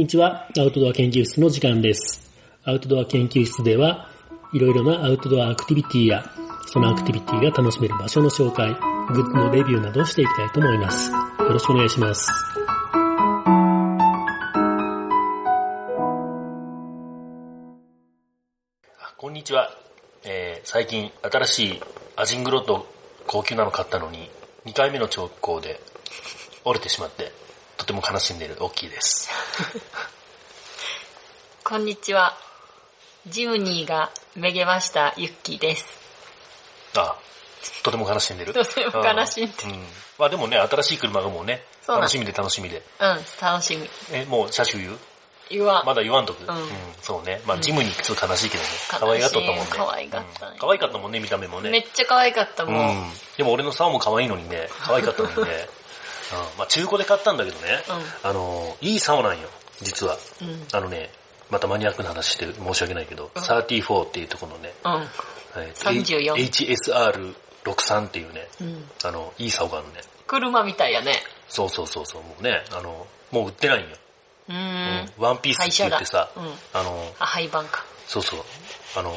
こんにちは。アウトドア研究室の時間です。アウトドア研究室では、いろいろなアウトドアアクティビティや、そのアクティビティが楽しめる場所の紹介、グッズのレビューなどをしていきたいと思います。よろしくお願いします。こんにちは。えー最近新しいアジングロッド高級なの買ったのに、2回目の兆候で折れてしまって、とても悲しんでいる大きいです。こんにちは。ジムニーがめげましたユッキーです。あ、とても悲しんでる。とても悲しんでるうん。うんまあでもね、新しい車がもうね、楽しみで楽しみで。うん、楽しみ。え、もう車種言う？言わん。まだ言わんとく？うんそうね。まあ、ジムにちょっと悲しいけどね。可愛がっとったもんね。可愛がったねうん可愛かったもんね、見た目もね。めっちゃ可愛かったうもん。ん。でも俺の竿も可愛いのにね、可愛かったのにね。うん。まあ中古で買ったんだけどね。うんあの、いい竿なんよ、実は。うん。あのね、またマニアックな話して申し訳ないけど、34っていうところのね、うん。はい34 HSR63 っていうね、うん。あの、いい竿があるね。車みたいやね。そうそうそうそう、もうね、あの、もう売ってないんよ。うんん。ワンピースって言ってさ、あの、あ、廃盤か。そうそう、あの、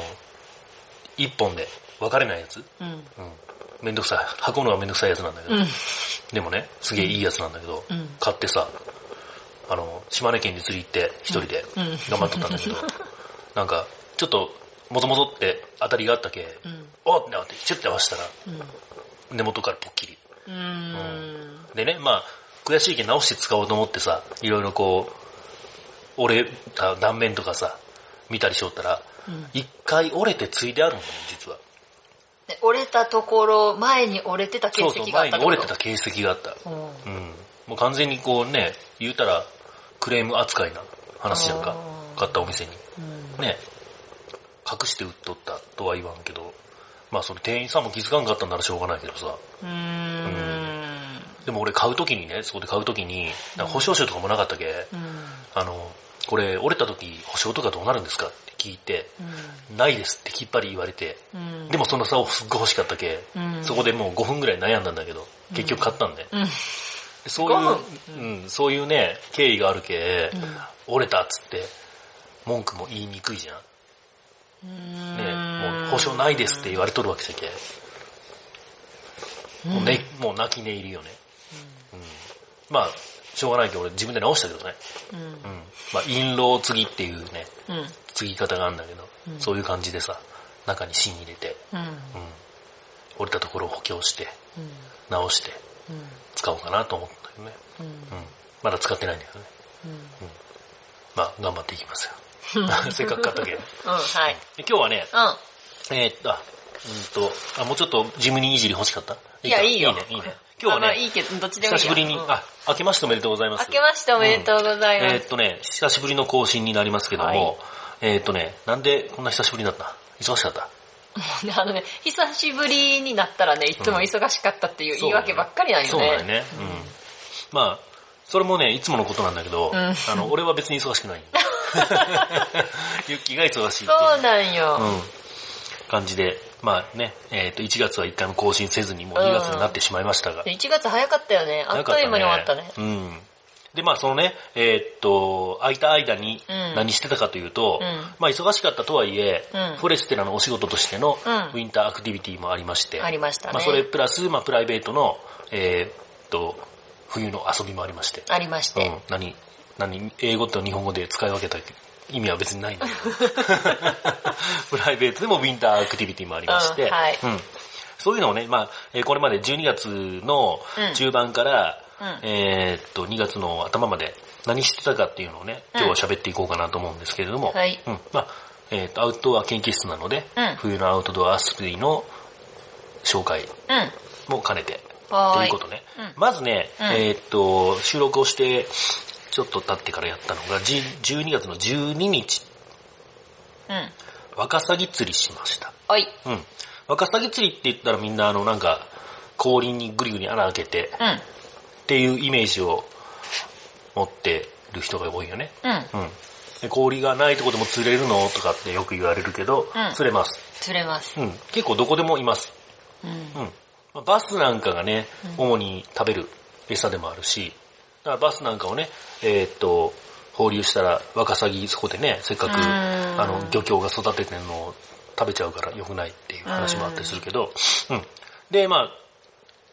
一本で分かれないやつ。うん。うん。めんどくさい。運ぶのがめんどくさいやつなんだけど。うん。でもね、すげえいいやつなんだけど、うん買ってさ、あの、島根県に釣り行って一人でうん頑張っとったんだけど、なんか、ちょっと、もぞもぞって当たりがあったけ、うん。おっってなって、チュッて合わせたら、うん。根元からポッキリ。でね、まあ、悔しいけど直して使おうと思ってさ、いろいろこう、折れた断面とかさ、見たりしよったら、うん一回折れてついてあるのね、実は。で折れたところ、前に折れてた形そうそう、前に跡があったってこと？折れてた形跡があった。うん。うん。もう完全にこうね、言うたら、クレーム扱いな話やんか買ったお店に。うん。ね。隠して売っとったとは言わんけど、まあその店員さんも気づかんかったんならしょうがないけどさ。うーん。でも俺買うときにね、そこで買うときに、保証書とかもなかったけ、うん。あの、これ折れたとき保証とかどうなるんですかって聞いて、うん。ないですってきっぱり言われて、うん。でもその差をすっごい欲しかったけ、うんそこでもう5分ぐらい悩んだんだけど、結局買ったんで。うん。そういう、5うん、そういうね、経緯があるけ、うん折れたっつって、文句も言いにくいじゃん。ね、もう保証ないですって言われとるわけじゃけ。もうね、もう泣き寝入りよね。うん。まあ、しょうがないけど俺自分で直したけどね。うん。うん。まあ、印籠継ぎっていうね、うん。継ぎ方があるんだけど、うんそういう感じでさ、中に芯入れて、うん。うん。折れたところを補強して、うん。直してうん。使おうかなと思ったけどね。うん。うん。まだ使ってないんだけどね。うん。まあ、頑張っていきますよ。せっかく買ったけど。うん。はい。で今日はね、うん。えーっと、あうんと、あ、もうちょっとジムニーいじり欲しかった？いやか？いいよいいね、いいね。今日はね、いいけど、どっちでもいいよ久しぶりに、うんあ、明けましておめでとうございます。明けましておめでとうございます。えーっとね、久しぶりの更新になりますけども、はいえーっとね、なんでこんな久しぶりになった？忙しかった？で あのね、久しぶりになったらね、いつも忙しかったっていう言い訳ばっかりなんよね。そうだよね。うん。まあ、それもね、いつものことなんだけど、んあの、俺は別に忙しくない。ユッキーが忙しい。そうなんよ。うん。感じで、まあね、えっ、と、1月は1回も更新せずに、もう2月になってしまいましたが。で1月早かったよね。あっという間に終わったね。うん。で、まあそのね、えーっと、空いた間にうん何してたかというと、うんまあ忙しかったとはいえ、うんフォレステラのお仕事としてのうんウィンターアクティビティもありまして、ありましたねまあそれプラス、まあプライベートの、えーっと、冬の遊びもありまして、ありまして。うん、何、何、英語と日本語で使い分けた意味は別にないんだ。けど、プライベートでもウィンターアクティビティもありまして、うんはい。うん。そういうのをね、まあ、えーこれまで12月の中盤から、うん。えーっと、2月の頭まで何してたかっていうのをね、今日は喋っていこうかなと思うんですけれども、はい。うん、まあ、えーっと、アウトドア研究室なので、うん。冬のアウトドア遊びの紹介うん。も兼ねて、ということね。うん。まずね、うん。えーっと、収録をして、ちょっと経ってからやったのが、じ12月の12日、うん。ワカサギ釣りしました。おい。うん。ワカサギ釣りって言ったらみんなあのなんか、氷にぐりぐり穴開けてうん。っていうイメージを持ってる人が多いよね。うん。うん。で氷がないとこでも釣れるのとかってよく言われるけど、うん釣れます。釣れます。うん。結構どこでもいます。うん。うん。まあバスなんかがね、主に食べる餌でもあるし、だからバスなんかをね、えーっと、放流したらワカサギそこでね、せっかく、うんあの、漁協が育ててるのを食べちゃうから良くないっていう話もあったりするけど、うん。で、まあ、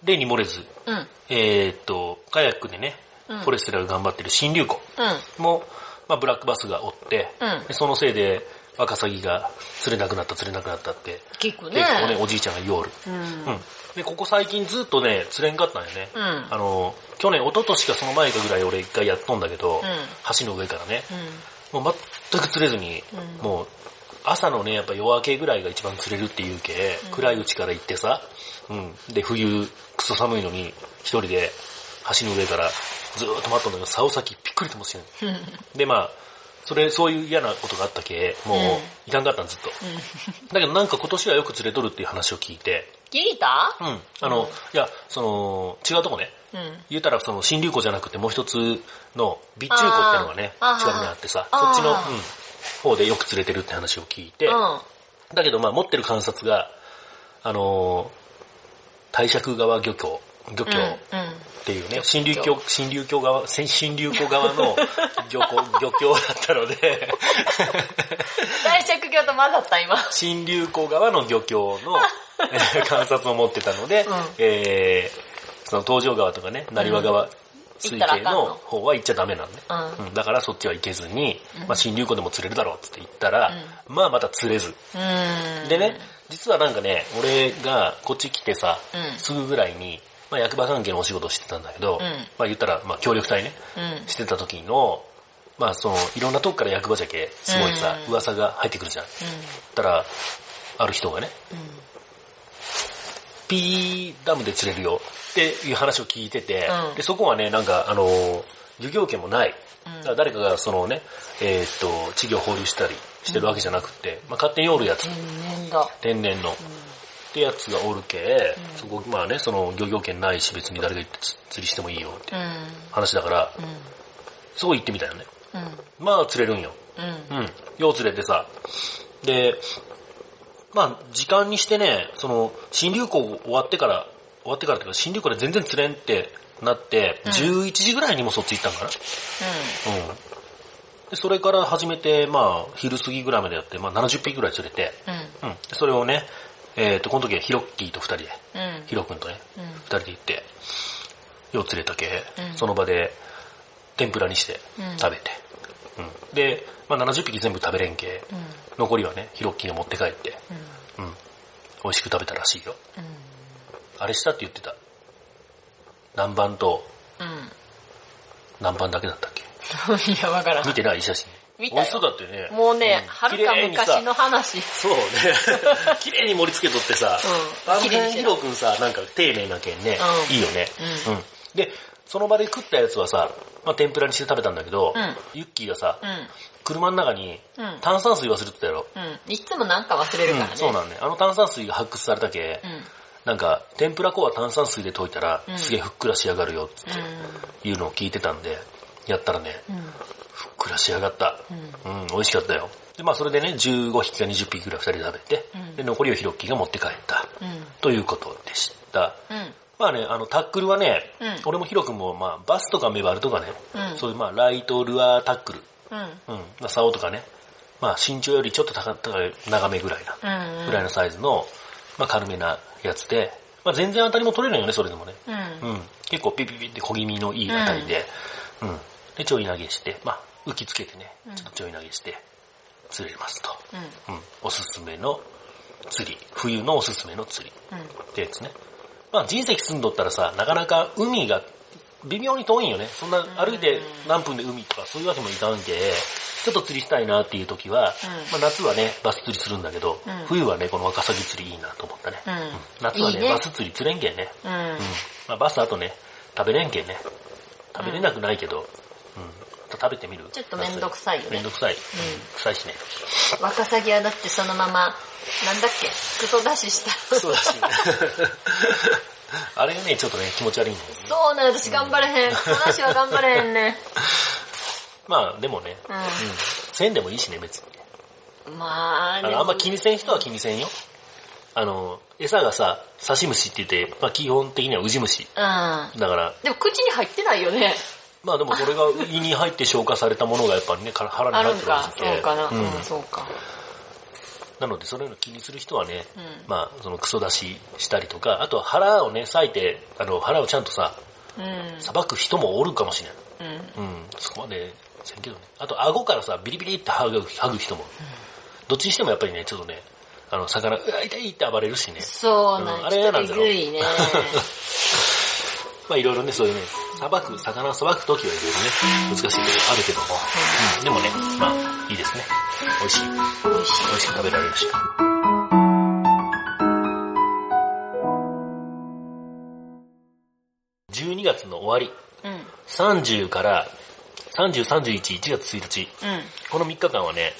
例に漏れず、うん。えーっと、カヤックでね、うんフォレステラが頑張ってる新流湖うん。も、まあ、ブラックバスが追って、うんでそのせいで、ワカサギが釣れなくなった釣れなくなったって、結構ね。結構ね、おじいちゃんが言おる。うん。うん。で、ここ最近ずっとね、釣れんかったんよね。うんあの、去年、一昨年かその前かぐらい俺一回やっとんだけど、ん。橋の上からね、うん。もう全く釣れずに、うん。もう、朝のね、やっぱ夜明けぐらいが一番釣れるっていうけ、暗いうちから行ってさ、うん。で、冬、クソ寒いのに、一人で橋の上からずーっと待っとんだけど、竿先ぴっくりともしてん。で、まあ、それ、そういう嫌なことがあったけ、もう、うん。いかんかったんずっと。だけどなんか今年はよく釣れとるっていう話を聞いて、聞いた？うん。あの、いや、その、違うとこね。うん。言ったらその新流湖じゃなくてもう一つの備中湖ってのがね、近くにあってさ、そっちの、うん、方でよく釣れてるって話を聞いて、うん。だけどまあ持ってる観察が、あのー、大釈川漁協、漁協うん。っていうね、新流峡、新流峡側、新新流湖側の 漁港、漁協だったので、大着業と混ざった今。新流湖側の漁協のえー観察を持ってたので、うんえーその東条川とかね、成羽川水系の方は行っちゃダメなんね。うん。うん。だからそっちは行けずに、まあ新流湖でも釣れるだろうって言ったら、まあまた釣れず。うん。でね、実はなんかね、俺がこっち来てさ、うん。すぐぐらいに、まあ役場関係のお仕事をしてたんだけど、うん。まあ言ったら、まあ協力隊ね、うん。してた時の、まあその、いろんなとこから役場じゃけ、すごいさ、うん。噂が入ってくるじゃん。たら、ある人がね、ピーダムで釣れるよっていう話を聞いてて、うんでそこはね、なんかあのー、漁業権もない。うん誰かがそのね、えーっと、稚魚放流したりしてるわけじゃなくて、まあ勝手におるやつ、天然だ。天然の。ってやつがおるけ、そこ、まあね、その漁業権ないし別に誰が行ってつ釣りしてもいいよってうん。話だから、うん。そこ行ってみたよね。うん。まあ釣れるんよ。うん。うん。よう釣れてさ。で、まあ、時間にしてね、その、新流行終わってから、終わってからっていうか、新流行で全然釣れんってなって、11時ぐらいにもそっち行ったんかな。うん。で、それから始めて、まあ、昼過ぎぐらいまでやって、まあ、70匹ぐらい釣れて、うん。うん。でそれをね、えっ、と、この時はヒロッキーと二人で、うん。ヒロ君とね、うん二人で行って、よう釣れたけ、うんその場で天ぷらにしてうん食べて、うんで、まあ、70匹全部食べれんけ、うん。残りはね、ヒロッキーが持って帰って、うん。うん、美味しく食べたらしいよ。うん。あれしたって言ってた。南蛮とうん。南蛮だけだったっけ？いや、わからん見。てない写真。見たよ美味しそうだったよね。もうね、んはるか昔の。話。そうね。綺麗に盛り付けとってさ、うんあの辺ヒロ君さ、なんか丁寧なけんね、うんいいよね。うんうん。で、その場で食ったやつはさ、まあ、天ぷらにして食べたんだけど、うんユッキーがさ、うん。車の中にうん炭酸水忘れてたやろ。うん。いつもなんか忘れるからね。うんそうなんね。あの炭酸水が発掘されたけ、うん。なんか、天ぷら粉は炭酸水で溶いたら、うんすげえふっくら仕上がるよってうん。いうのを聞いてたんで、やったらね、うん。ふっくら仕上がった。うん。うん、美味しかったよ。で、まあそれでね、15匹か20匹ぐらい二人で食べて、うんで、残りをヒロッキーが持って帰った。うん。ということでした。うん。まあね、あの、タックルはね、うん俺もヒロ君も、まあ、バスとかメバルとかね、うんそういうまあ、ライトルアータックル、うん。うん、まあ、竿とかね、まあ、身長よりちょっと高長めぐらいな、うん。ぐらいのサイズの、まあ、軽めなやつで、まあ、全然当たりも取れるよね、それでもね。うん。うん。結構ピピピって小気味のいい当たりで、うん。で、ちょい投げして、まあ、浮きつけてね、ちょっとちょい投げして、釣れますと。うん。うん。おすすめの釣り。冬のおすすめの釣り。うん。ってやつね。まあ人石住んどったらさ、なかなか海が微妙に遠いんよね。そんな歩いて何分で海とかそういうわけもいかんけ、ちょっと釣りしたいなっていう時は、うんまあ夏はね、バス釣りするんだけど、うん冬はね、このワカサギ釣りいいなと思ったね。うん夏はねバス釣り釣れんけんね。うんうん。まあバスあとね、食べれんけんね。食べれなくないけど、うん。食べてみる？ちょっとめんどくさいよねめんどくさい。うん。臭いしね。ワカサギはだってそのまま、なんだっけ、クソ出しした。そうだしね。あれがね、ちょっとね、気持ち悪いんだよね。そうね、私頑張れへん。クソ出しは頑張れへんね。まあでもね、ううん。せんでもいいしね、別に。ん。まあ、あの、あんま気にせん人は気にせんよ。あの、餌がさ、刺し虫って言って、まあ基本的にはウジ虫。うん。だから、でも口に入ってないよね。まあでもそれが胃に入って消化されたものがやっぱりね、から腹にあ入ってるらるんかし。くて。そうかな。ううんん、そうか。なのでそれの気にする人はね、うんまあそのクソ出ししたりとか、あとは腹をね、裂いて、あの腹をちゃんとさ、うん。さばく人もおるかもしれない。うん。うん、そこまでせんけどね。あと顎からさ、ビリビリって剥ぐ剥ぐ人も。どっちにしてもやっぱりね、ちょっとね、あの、魚、うわ、痛いって暴れるしね。そうなんうんあれ嫌なんだろえぐいね。まあいろいろね、そういうね、さばく、魚をさばくときはいろいろね、難しいことあるけども、うん、でもね、まあ、いいですね。美味しい。美味しい。美味しく食べられるし。12月の終わり、うん。30から30、31、1月1日、うん。この3日間はね、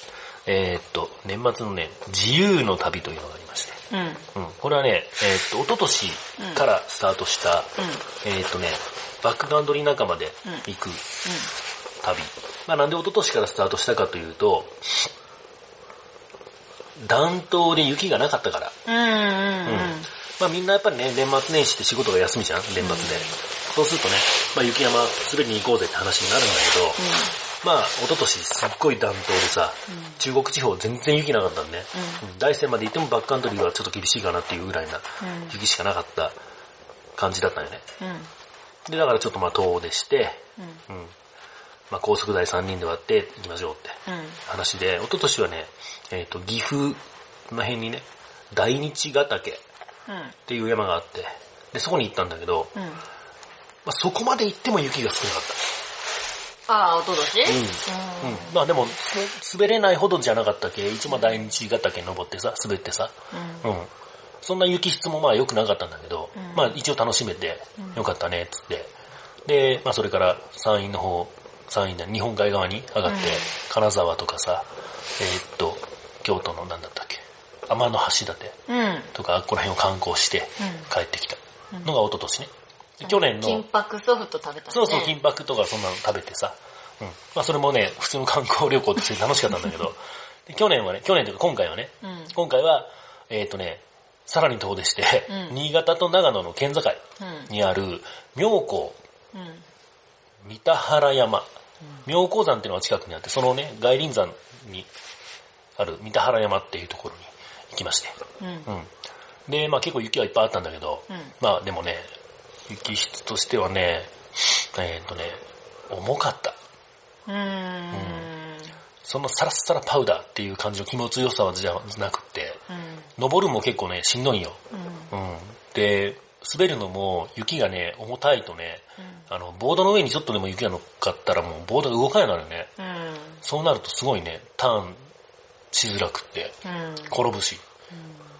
えーっと、年末のね、自由の旅というのがありまして、うん。うん、これはね、えーっと、一昨年からスタートした、えーっとね、バックカントリー仲間で行く旅。まあなんで一昨年からスタートしたかというと、暖冬で雪がなかったから。うん。うん。うん。まあみんなやっぱりね、年末年始って仕事が休みじゃん年末で。そうするとね、まあ雪山滑りに行こうぜって話になるんだけど、まあ一昨年すっごい暖冬でさ、中国地方全然雪なかったんでね、うん大山まで行ってもバックカントリーはちょっと厳しいかなっていうぐらいなうん雪しかなかった感じだったんよね。うん。で、だからちょっとまあ遠出して、うん。うん。まあ高速台3人で割って行きましょうってうん。話で、一昨年はね、えっ、と、岐阜の辺にね、大日ヶ岳っうん。ていう山があって、で、そこに行ったんだけど、うん。まあ、そこまで行っても雪が少なかっああ、おととした。うん。うん。まあでも、す滑れないほどじゃなかったけ、一応まあ大日ヶ岳登ってさ、滑ってさ、うん。うん。そんな雪質もまあ良くなかったんだけど、うんまあ一応楽しめて、よかったね、つって。で、まあそれから山陰の方、山陰で日本海側に上がって、うん金沢とかさ、えーっと、京都のなんだったっけ、天の橋立うん。とか、この辺を観光してうん帰ってきたのが一昨年ね。で去年の、金箔ソフト食べたね。そうそう、金箔とかそんなの食べてさ。うん。まあそれもね、普通の観光旅行として楽しかったんだけど、で去年はね、去年というか今回はね、うん。今回は、えっ、とね、さらに遠出して、うん新潟と長野の県境うん。にある妙高うん。三田原山。妙高山っていうのが近くにあって、そのね、外輪山にある三田原山っていうところに行きまして。うん。うん。で、まあ結構雪はいっぱいあったんだけど、うんまあでもね、雪質としてはね、えっ、とね、重かった。うーん。そのサラッサラパウダーっていう感じの気持ちよさはじゃなくって、うん。登るも結構ね、しんどいよ。うん。うん。で、滑るのも雪がね、重たいとね、あの、ボードの上にちょっとでも雪が乗っかったらもうボードが動かないのよね。うん。そうなるとすごいね、ターンしづらくって、うん。転ぶし、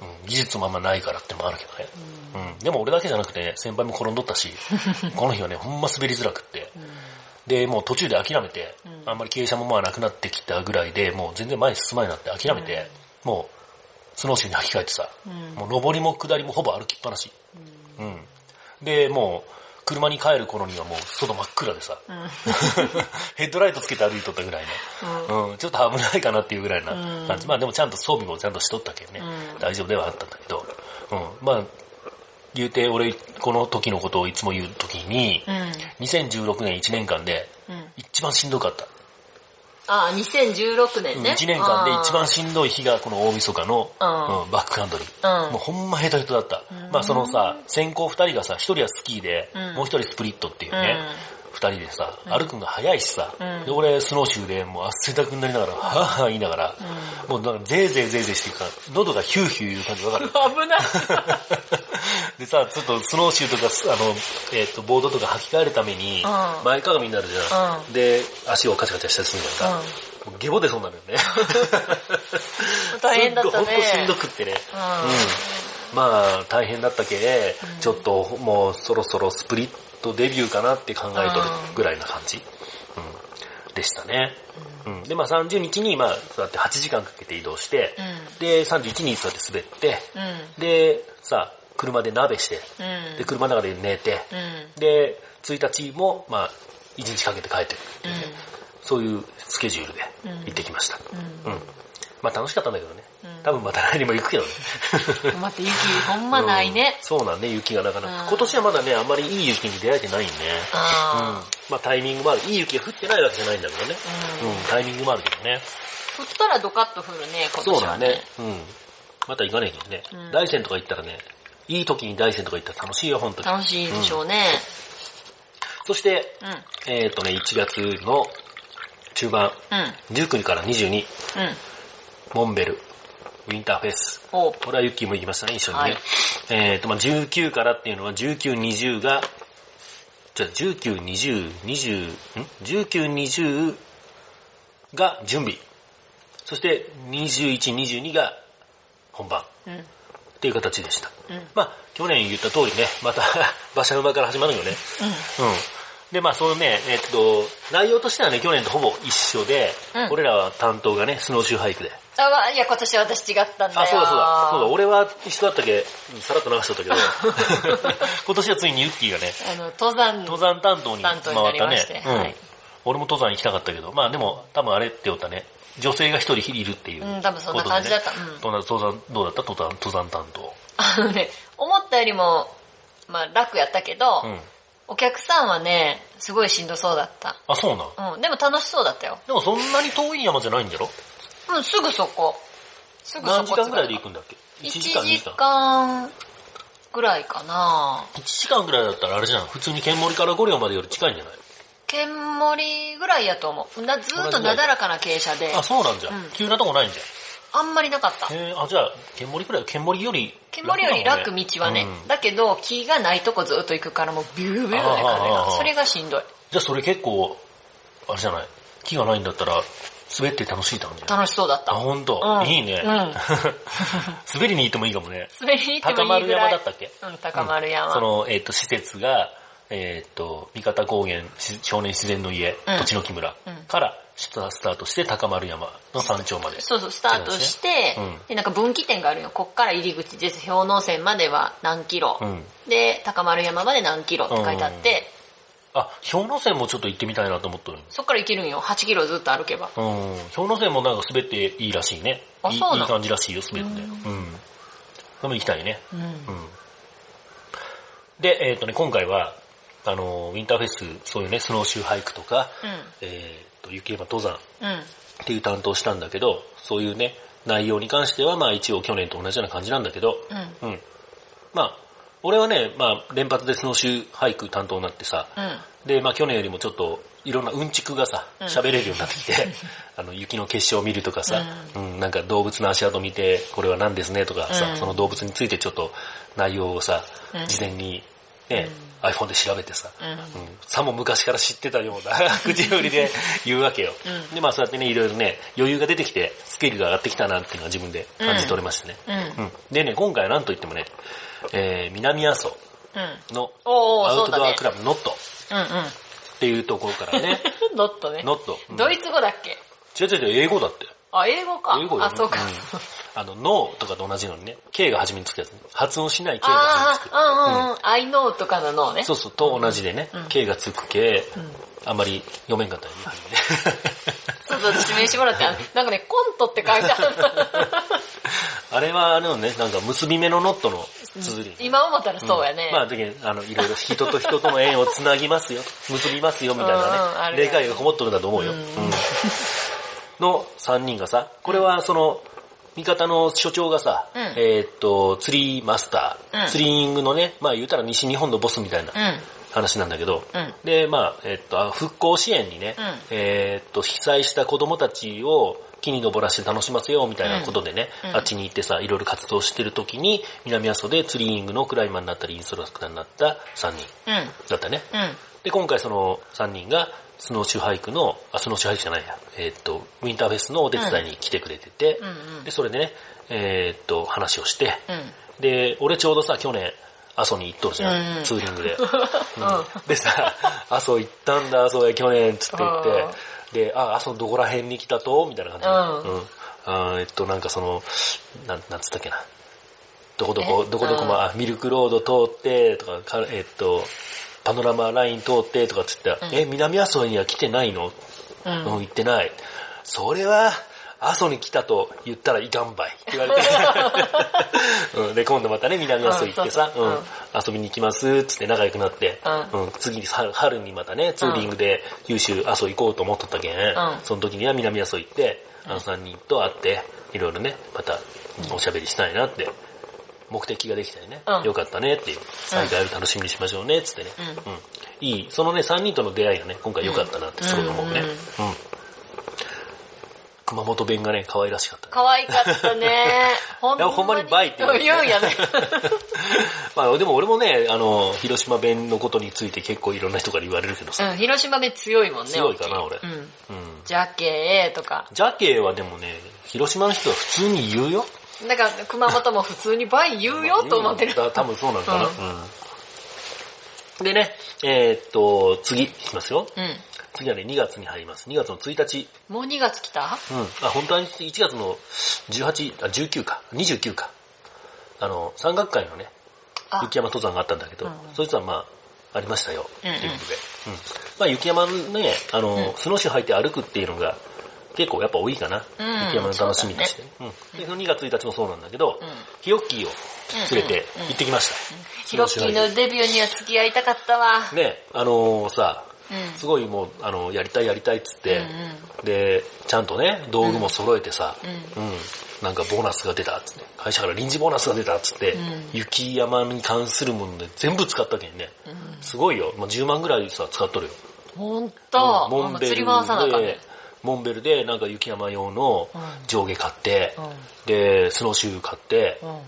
うん、技術もあんまないからってのもあるけどね。うん。でも俺だけじゃなくてね、先輩も転んどったし、この日はね、ほんま滑りづらくって。で、もう途中で諦めて、うんあんまり傾斜もまあなくなってきたぐらいで、もう全然前に進まないなって諦めて、もう、スノーシューに履き替えてさ、うんもう上りも下りもほぼ歩きっぱなし。うん。で、もう、車に帰る頃にはもう外真っ暗でさ、うん。ヘッドライトつけて歩いとったぐらいの、うん、ちょっと危ないかなっていうぐらいな感じ。まあでもちゃんと装備もちゃんとしとったけどね、うん大丈夫ではあったんだけど、うん、まあ、言うて俺、この時のことをいつも言う時に、うん。2016年1年間でうん。一番しんどかった。あ、2016年ね。1年間で一番しんどい日がこの大晦日の、うん。うんバックカントリー。うん。もうほんまヘトヘトだった。まあそのさ、先行二人がさ、一人はスキーで、うん。もう一人スプリットっていうね、二人でさ、歩くのが早いしさ、うん。で俺スノーシューでもう汗だくになりながら、はぁはぁ言いながら、もうなんかゼーゼーゼーゼーしてるから、喉がヒューヒュー言う感じわかる。危ない。でさ、ちょっとスノーシューとか、あの、えっ、と、ボードとか履き替えるために、うん前かがみになるじゃん。うんで、足をカチャカチャしたりするじゃんか。もうゲボ出そうになるよね。大変だったねほんとしんどくってね。うんうん。まあ、大変だったけ、ちょっともうそろそろスプリットデビューかなって考えとるぐらいな感じ。うん。でしたね。うん。で、まあ30日に、まあ、そうやって8時間かけて移動して、うんで、31日そうやって滑って、うん。で、さ、車で鍋して、うん。で、車の中で寝て、うん。で、1日も、まあ、1日かけて帰ってくるっていうんそういうスケジュールで行ってきました。うん。まあ楽しかったんだけどね。うん多分また来年も行くけどね。待って、雪ほんまないね。うんそうなんね、雪がなかなか。うん今年はまだね、あんまりいい雪に出会えてないんね。うん。あまあタイミングもある。いい雪が降ってないわけじゃないんだけどね。ーうんうん、タイミングもあるけどね。降ったらドカッと降るね、今そう年はね。だね。うん。また行かねえけどね。うん大山とか行ったらね、いい時に大山とか行ったら楽しいよ、本当に。楽しいでしょうね。そして、うん。うん。えっ、とね、1月の中盤、うん。19日から22、うん。モンベル、ウィンターフェス。これはユッキーも行きましたね、一緒にね。はいえっ、と、まあ19からっていうのは、19、20が、じゃあ19、20、20、ん ?19、20が準備。そして、21、22が本番。うん。っていう形でした。うん。まあ、去年言った通りね、また 馬車馬から始まるよね。うん。うん。で、まあ、そのね、えっと、内容としてはね、去年とほぼ一緒で、うん俺らは担当がね、スノーシューハイクで。あ、わいや、今年私違ったんだよ。あ、そうだそうだ。そうだ、俺は一緒だったけ、うんさらっと流しとったけど、今年はついにユッキーがね、あの、登山登山担当に回ったねはい。俺も登山行きたかったけど、まあでも、多分あれって言ったね、女性が一人いるっていう、うん多分そんな感じだったうん登山、どうだった？登山、登山担当。あのね、思ったよりも、まあ楽やったけど、うん。お客さんはね、すごいしんどそうだった。あ、そうなん？うん、でも楽しそうだったよ。でもそんなに遠い山じゃないんだろ？うん、すぐそこ。すぐそこ。何時間ぐらいで行くんだっけ ?1 1時間、2時時間。間ぐらいかな1時間ぐらいだったらあれじゃん。普通に剣森から五稜までより近いんじゃない剣盛りぐらいやと思う。なずーっとなだらかな傾斜で、あ、そうなんじゃ。うん急なとこないんじあんまりなかったあ、じゃあ、剣森くらい、剣森より剣盛りより楽道はね、うんだけど木がないとこずっと行くからもうビュービューね、風あーあーあが。ーそれがしんどい。じゃあそれ結構、あれじゃない？木がないんだったら、滑って楽しいって感じ楽しそうだっあ、た。ほんと、うんいいね。うん 滑りに行ってもいいかもね。滑りに行って高丸もいいぐらい。山だったっけ？うん、高丸山。その、えっ、と、施設が、えっ、と、三方高原し少年自然の家、うん土地の木村うんからスタスタートして高丸山の山頂まで。そうそう、スタートして、うんで、なんか分岐点があるよ。こっから入り口です。氷ノ山までは何キロ。うん。で、高丸山まで何キロって書いてあって、あ、氷ノ山もちょっと行ってみたいなと思ってる。そっから行けるんよ。8キロずっと歩けば。うん。氷ノ山もなんか滑っていいらしいね。あそうなのいい感じらしいよ、滑って。うん。それも行きたいね。うん。うん。で、えっ、とね、今回は、あの、ウィンターフェス、そういうね、スノーシューハイクとか、えっ、と、雪山登山うん。うん。っていう担当したんだけど、そういうね、内容に関しては、まあ一応去年と同じような感じなんだけど、うん。うん。まあ、俺はね、まあ連発でスノーシューハイク担当になってさ、うん。で、まあ去年よりもちょっと、いろんなうんちくがさ、うん喋れるようになってきて、あの、雪の結晶を見るとかさ、うん、なんか動物の足跡見て、これは何ですねとかさ、うんその動物についてちょっと内容をさ、うん事前にね、iPhone で調べてさ、うん。うん、さも昔から知ってたような 口ぶりで言うわけよ。うんで、まあそうやってね、いろいろね、余裕が出てきて、スキルが上がってきたなっていうのは自分で感じ取れましたね。うん。うん。でね、今回は何と言ってもね、えー、南阿蘇うん。のアウトドアク。ラブノットっ。ていうところからね、ドットね。ノット。うんドイツ語だっけ？違う違う違う、英語だって。あ、英語か。英語。あ、そうか。んあの、ノーとかと同じのにね、K が初めにつくやつね。発音しない K が初めにつく。ああ、うんうんうん。I know とかの脳ね。そうそう、と同じでね、うん K がつく系、うんあんまり読めんかったよね、初めね。そうそう、私名刺もらって、なんかね、コントって書いてある。あれはあのね、なんか結び目のノットの綴り。今思ったらそうやね。まあ、だけどあの、いろいろ人と人との縁をつなぎますよ、結びますよ、みたいうんうんなね、ある霊界がこもっとるんだと思うよ。うんうんの3人がさ、これはその、味方の所長がさ、うんえーっと、釣りマスター、うん釣りイングのね、まあ言うたら西日本のボスみたいなうん。話なんだけど、うんで、まあ、えーっと、あ復興支援にね、うんえーっと、被災した子供たちを木に登らせて楽しませようみたいなことでね、うんあっちに行ってさ、いろいろ活動してる時に、南阿蘇で釣りイングのクライマーになったり、インストラクターになった3人うん。だったね。うん。で、今回その3人が、スノーシューハイクの、あ、スノーシューハイクじゃないや、えーっと、ウィンターフェスのお手伝いに来てくれてて、うんうん。で、それでね、えーっと、話をして、うん。で、俺ちょうどさ、去年、阿蘇に行っとるじゃん、うんうん。ツーリングで。でさ、阿蘇行ったんだ、阿蘇へ去年、つって言って、で、あ、阿蘇どこら辺に来たと？みたいな感じで。うん。えっと、なんかその、なん、なんつったっけな。どこどこ、どこどこも、うんあ、ミルクロード通って、とか、かえっと、パノラマライン通って、とかつって、うん。え、南阿蘇には来てないの？うん。うん、行ってない。それは、阿蘇に来たと言ったらいかんばい。って言われて、うん、で、今度またね、南阿蘇行ってさ、うん。遊びに行きますっつって仲良くなって、ううん。次に春春にまたね、ツーリングで九州阿蘇行こうと思っとったけん、ん。その時には南阿蘇行って、あの3人と会って、いろいろね、またおしゃべりしたいなって、目的ができたよね、うんよかったねっていう、再会を楽しみにしましょうねっつってね、うんいい、そのね、3人との出会いがね、今回良かったなってすごい思うね。うんうん熊本弁がね、可愛らしかったね。可愛かったね。ほんいやほんまにバイって言う言うんやね。まあでも俺もね、あの、広島弁のことについて結構いろんな人から言われるけどさ、うん、広島弁強いもんね。強いかな俺うん。うん。ジャケーとか。ジャケはでもね、広島の人は普通に言うよ。だから熊本も普通にバイ言うよと思ってる。だ多分そうなんかな。ううん。でね、えーっと、次いきますよ。うん。次はね、2月に入ります。2月の1日。もう2月来た？うん。あ、本当は1月の18、あ、19か、29か。あの、山岳会のね、あ雪山登山があったんだけど、うんそいつはまあ、ありましたよ。うんうんっていうことで。うん。まあ雪山ね、あの、うんスノーシュー履いて歩くっていうのが、結構やっぱ多いかな。うん雪山の楽しみとして。うん。で、その2月1日もそうなんだけど、うんヒヨッキーを連れてうんうん行ってきました。ヒロッキーのデビューには付き合いたかったわ。ね、あのーさ、うん。すごいもう、あの、やりたいやりたいっつって、うんうんで、ちゃんとね、道具も揃えてさ、ううん、なんかボーナスが出たっつって、会社から臨時ボーナスが出たっつって、うん雪山に関するもので全部使ったけんね。すごいよ。もう10万ぐらいさ、使っとるよ。ほんと。モンベルでね。、モンベルでなんか雪山用のうん上下買って、うんで、スノーシュー買って、うん。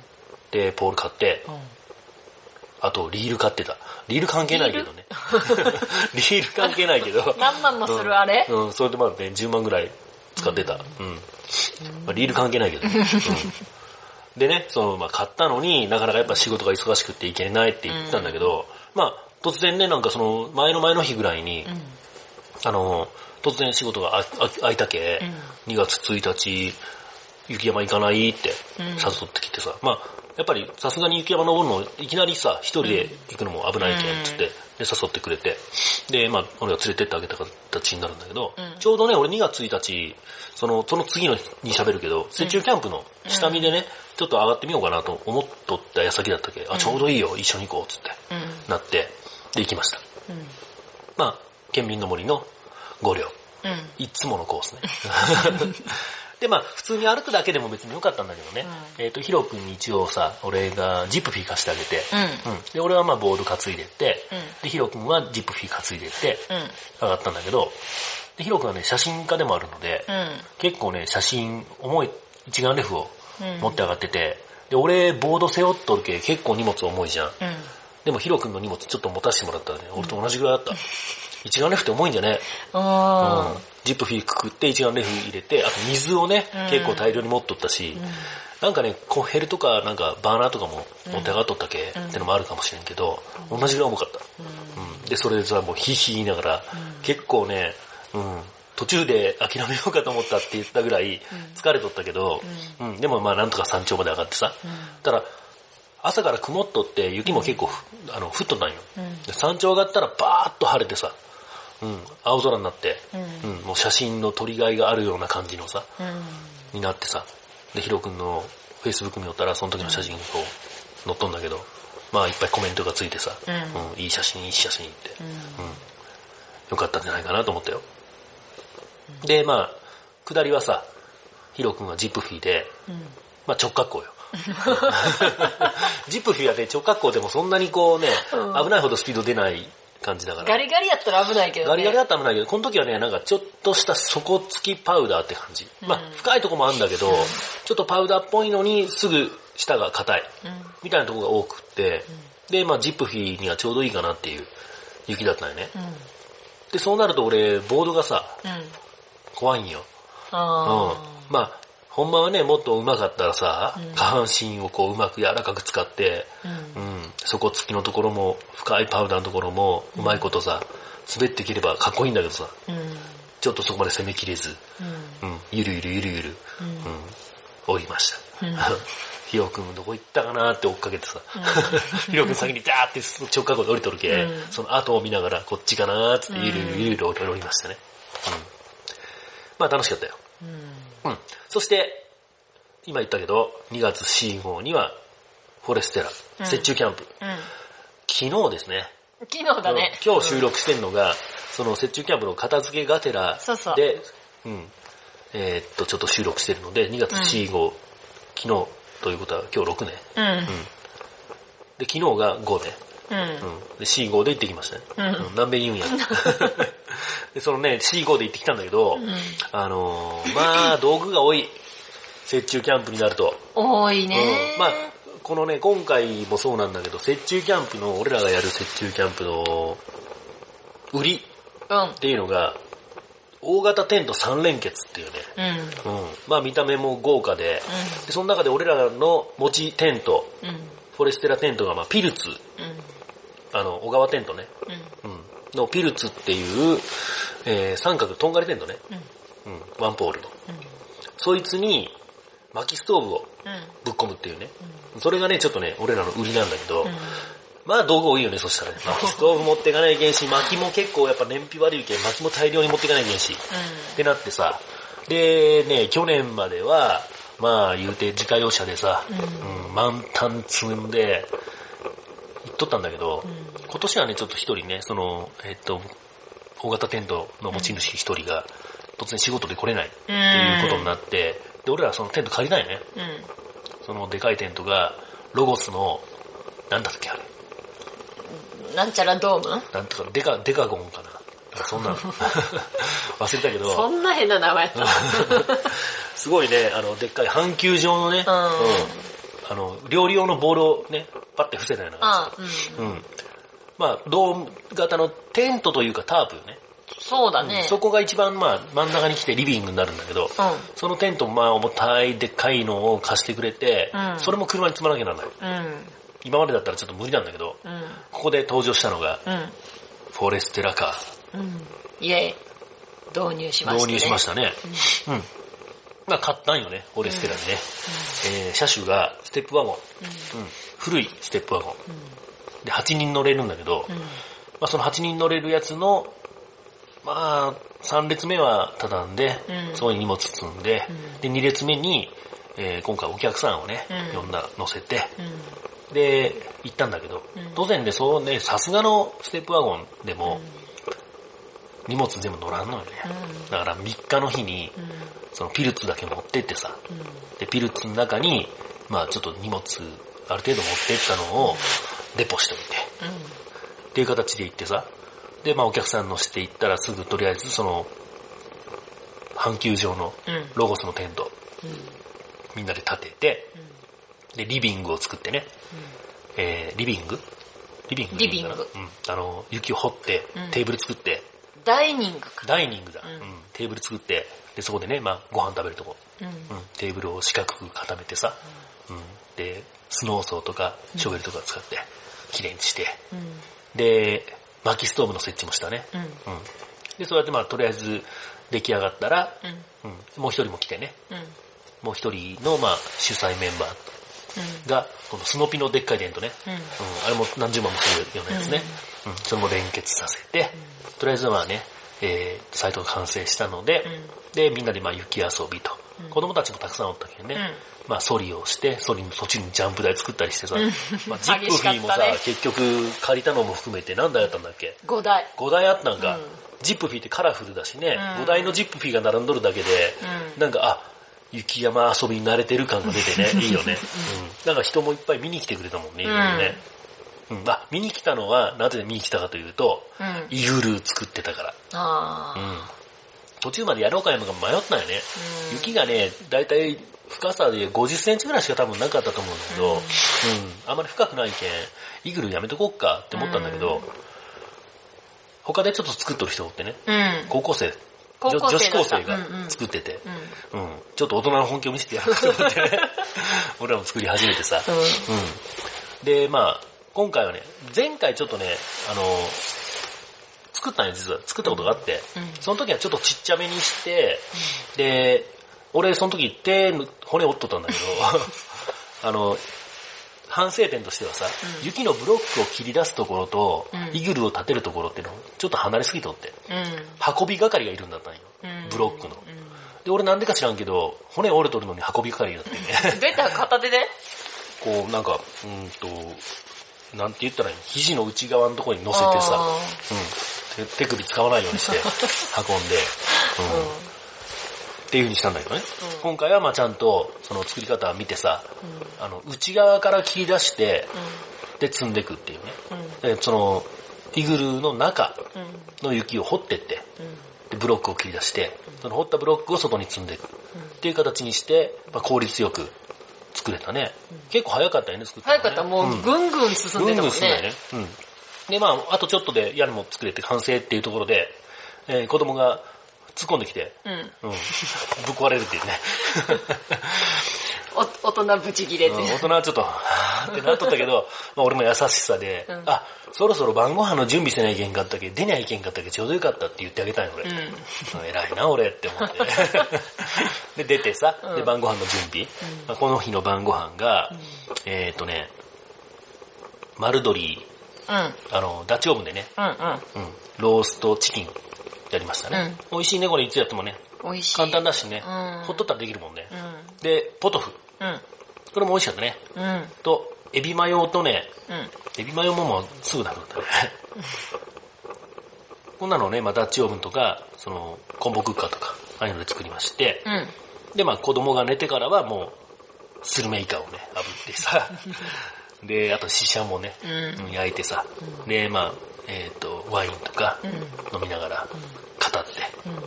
で、ポール買って、うん。あとリール買ってた。リール関係ないけどね。リール？関係ないけど。何万もするあれ？うん、うんそれでまあね、10万ぐらい使ってた。うん。まあ、リール関係ないけど、うん。でね、その、まあ、買ったのになかなかやっぱ仕事が忙しくて行けないって言ってたんだけど、まあ、突然ね、なんかその、前の前の日ぐらいに、うん。あの、突然仕事がああ空いたけ、2月1日、雪山行かないってうん。誘ってきてさ、まあ、やっぱりさすがに雪山登るの、いきなりさ、一人で行くのも危ないけんっつって、で、誘ってくれて、で、まあ、俺が連れてってあげた形になるんだけど、うん。ちょうどね、俺2月1日、その、その次の日に喋るけど、雪中キャンプの下見でね、ちょっと上がってみようかなと思っとった矢先だったけ、あ、ちょうどいいよ、一緒に行こう、つって、うん。なって、で、行きました。うん。まあ、県民の森の5両。うん。いつものコースね。で、まあ、普通に歩くだけでも別に良かったんだけどね。えっ、と、ヒロ君に一応さ、俺がジップフィー貸してあげて、うん。うん。で、俺はまあ、ボード担いでって、うんで、ヒロ君はジップフィー担いでって、うん。上がったんだけど、で、ヒロ君はね、写真家でもあるので、うん。結構ね、写真、重い一眼レフをうん持って上がってて、で、俺、ボード背負っとるけ結構荷物重いじゃん。うん。でもヒロ君の荷物ちょっと持たせてもらったらね、俺と同じぐらいあった。一眼レフって重いんじゃね？あうん。ジップフィーくくって一眼レフ入れて、あと水をね、うん。結構大量に持っとったし、なんかね、コンヘルとかなんかバーナーとかも持って上がっとったけ、ってのもあるかもしれんけど、同じぐらい重かった。うん。で、それでさ、もうヒーヒー言いながら、結構ね、うん、途中で諦めようかと思ったって言ったぐらい疲れとったけど、うん。でもまあなんとか山頂まで上がってさ、ただ朝から曇っとって雪も結構ふ、あの降っとったんよ、山頂上がったらバーッと晴れてさ、うん、青空になって、うんうん、もう写真の撮りがいがあるような感じのさ、うん。になってさ、で、ヒロ君の Facebook 見よったら、その時の写真がこう、載っとんだけど、まあいっぱいコメントがついてさ、うんうんいい写真、いい写真って、うん。うん、よかったんじゃないかなと思ったよ。で、まあ、下りはさ、ヒロ君はジップフィーで、うん。まあ直角行よ。ジップフィーはね、直角行でもそんなにこうね、うん危ないほどスピード出ない感じだから。ガリガリやったら危ないけどね。ガリガリだったら危ないけど、この時はね、なんかちょっとした底付きパウダーって感じ。まあ、深いとこもあるんだけど、ちょっとパウダーっぽいのにすぐ下が硬い。うん。みたいなとこが多くって、で、まあ、ジップフィーにはちょうどいいかなっていう雪だったよね。うん。で、そうなると俺、ボードがさ、うん。怖いんよ。うんあ。まあ、ほんまはね、もっと上手かったらさ、下半身をこううまく柔らかく使って、ーうん、底付きのところも、深いパウダーのところも、うまいことさ、滑っていければかっこいいんだけどさ、うん。うん。ちょっとそこまで攻めきれず、うん。うん、ゆるゆるゆるゆる、うんうん、降りました。うん ヒロ君どこ行ったかなって追っかけてさ、ヒロ君先にダーって直角で降りとるけ、うんその後を見ながらこっちかなーってゆるゆるゆるゆる降りましたね。うん。まあ楽しかったよ。うん。そして、今言ったけど、2月 C 号には、フォレステラ、うん雪中キャンプ。うん。昨日ですね。昨日だね。今日収録してんのが、その雪中キャンプの片付けがてらで、そうそううん。えーっと、ちょっと収録してるので、2月 C 号、昨日ということは今日6ね。うん。うん。で、昨日が5ね。うん。うん。で、C 号で行ってきましたね。うん何べん言うんや。で、そのね、C 号で行ってきたんだけど、あのー、まあ、道具が多い。雪中キャンプになると。多いねうん。まあ、このね、今回もそうなんだけど、雪中キャンプの、俺らがやる雪中キャンプの、売りうんっ。ていうのが、大型テント3連結っていうね。うん。うん。まあ見た目も豪華で、でその中で俺らの持ちテント、うん。フォレステラテントがまあピルツ、うん。あの、小川テントね。うん。うん。のピルツっていう、えー三角とんがりテントね。うん。ワンポールの。そいつに、薪ストーブをうん。ぶっ込むっていうね。それがね、ちょっとね、俺らの売りなんだけど、まあ道具多いよね、そしたらね。薪ストーブ持っていかないけんし、薪も結構やっぱ燃費悪いけん、薪も大量に持っていかないけんし。ってなってさ、でね、去年までは、まあ言うて自家用車でさ、うん満タン積んで、とったんだけど、今年はね、ちょっと一人ね、その、えっと、大型テントの持ち主一人が、突然仕事で来れないっていうことになって、で、俺らそのテント借りたいね。うん。そのでかいテントが、ロゴスの、なんだっけあれ、うん。なんちゃらドーム？なんとか、デカ、デカゴンかな。そんなの、忘れたけど、そんな変な名前。すごいね、あの、でっかい半球状のね、うんあの、料理用のボールをね、パッて伏せたようなあ感うん。じ。うん。まあ、ドーム型のテントというかタープよね。そうだね。そこが一番まあ、真ん中に来てリビングになるんだけど、うそのテントもまあ、重たいでっかいのを貸してくれて、うんそれも車に積まなきゃならない。ん。うん。今までだったらちょっと無理なんだけど、うん。ここで登場したのが、うん。フォレステラカうん。イェイ。導入しまー。した、ね。導入しましたね。うん。まあ、買ったんよね、フォレステラにね。えー車種がステップワゴン。うん。古いステップワゴン。で、8人乗れるんだけど、うん。まあ、その8人乗れるやつの、まあ、3列目は畳んで、うんそこに荷物積んで、で、2列目に、えー今回お客さんをね、うん呼んだ、乗せて、うん。で、行ったんだけど、うん当然ね、そうね、さすがのステップワゴンでも、荷物全部乗らんのよね。うん。だから3日の日に、うん。そのピルツだけ持ってってさ、うん。で、ピルツの中に、まあちょっと荷物、ある程度持ってったのを、デポしておいて、っていう形で行ってさ、で、まあお客さん乗せて行ったらすぐとりあえずその、半球状のうん。ロゴスのテント、うん。みんなで立てて、で、リビングを作ってね、えー、リビング？リビングリビンうん。あの、雪を掘ってうん、テーブル作って、ダイニングか。ダイニングだ、うんうん。テーブル作って、で、そこでね、まあご飯食べるとこ、うん。うん、テーブルを四角く固めてさ、うん、で、スノーソーとかショベルとか使って、きれいにして、うん。で、薪ストーブの設置もしたね。うん。うん。で、そうやってまあ、とりあえず出来上がったら、うん。うん、もう一人も来てね、うん。もう一人のまあ、主催メンバーが、このスノピのでっかいテントね、うん。うん、あれも何十万もするようなやつね、うん、それも連結させて、とりあえずまあね、えー、サイトが完成したので、で、みんなでまあ雪遊びと、子供たちもたくさんおったけどね、まあソリをして、ソリの途中にジャンプ台作ったりしてさ、まあ、ジップフィーもさ、ね。結局借りたのも含めて何台やったんだっけ？5台。5台あったんか、うん。ジップフィーってカラフルだしね、うん。5台のジップフィーが並んどるだけで、うん。なんか、あ、雪山遊びに慣れてる感が出てね、いいよね。うん。なんか人もいっぱい見に来てくれたもんね、いろいろね。うん。あ、見に来たのは、なぜ見に来たかというと、うん。イグルー作ってたから。ああ。うん。途中までやろうかやろうか迷ったよね。うん雪がね、だいたい深さで50センチぐらいしか多分なかったと思うんだけど、うん。あんまり深くないけん、イグルーやめとこっかって思ったんだけど、他でちょっと作っとる人おってね、うん。高校生、女女子高生がうんうん作ってて、うん。うん。ちょっと大人の本気を見せてやろうと思ってね。俺らも作り始めてさ。うんうん。で、まあ、今回はね、前回ちょっとね、あの、作ったんよ、実は。作ったことがあって。うんその時はちょっとちっちゃめにして、で、俺その時手の骨折っとったんだけど、あの、反省点としてはさ、うん雪のブロックを切り出すところと、うんイグルを立てるところっていうのちょっと離れすぎとって、うん。運び係がいるんだったんよ。うんブロックの。で、俺なんでか知らんけど、骨折れとるのに運び係だってね。どうやったら片手で？こう、なんか、うんと、なんて言ったらいい肘の内側のところに乗せてさ、あうん、手手首使わないようにして 運んで、うん。っていう風にしたんだけどね。うん。今回はまあちゃんとその作り方を見てさ、あの、内側から切り出して、で積んでいくっていうね。で、その、イグルーの中うん。うん。の雪を掘ってって、うん。でブロックを切り出して、その掘ったブロックを外に積んでいく。っていう形にして、まあ、効率よく作れたね。結構早かったよね、作ったのね早かった。もう、ぐんぐん進んでたもんねぐんぐん進んね。。うん。で、まあ、あとちょっとで屋根も作れて完成っていうところで、えー子供が突っ込んできて、うん。うん。ぶっ壊れるっていうね。お大人ブチギレて。うん大人はちょっと、はぁってなっとったけど、まあ俺も優しさで、うんあ、そろそろ晩ご飯の準備せないけんかったっけ、出ないけんかったっけ、ちょうどよかったって言ってあげたんよ、俺。うん。偉いな、俺って思って。で、出てさ、うんで、晩ご飯の準備。まあこの日の晩ご飯が、えっ、ー、とね、丸鶏、うん。あの、ダッチオーブンでね、うんうん。うん、ローストチキンやりましたね。美味しいね、これいつやってもね。美味しい。簡単だしね。うんほっとったらできるもんね。うで、ポトフ。ん。これも美味しかったね。と、エビマヨとね、うん。エビマヨももうすぐなくなったね。こんなのをね、まあ、ダッチオーブンとか、その、コンボクッカーとか、ああいうので作りまして、うん。で、まあ子供が寝てからはもう、スルメイカをね、炙ってさ、で、あとシシャもね、焼いてさ、で、まあ、えっ、と、ワインとかうん飲みながら、語って、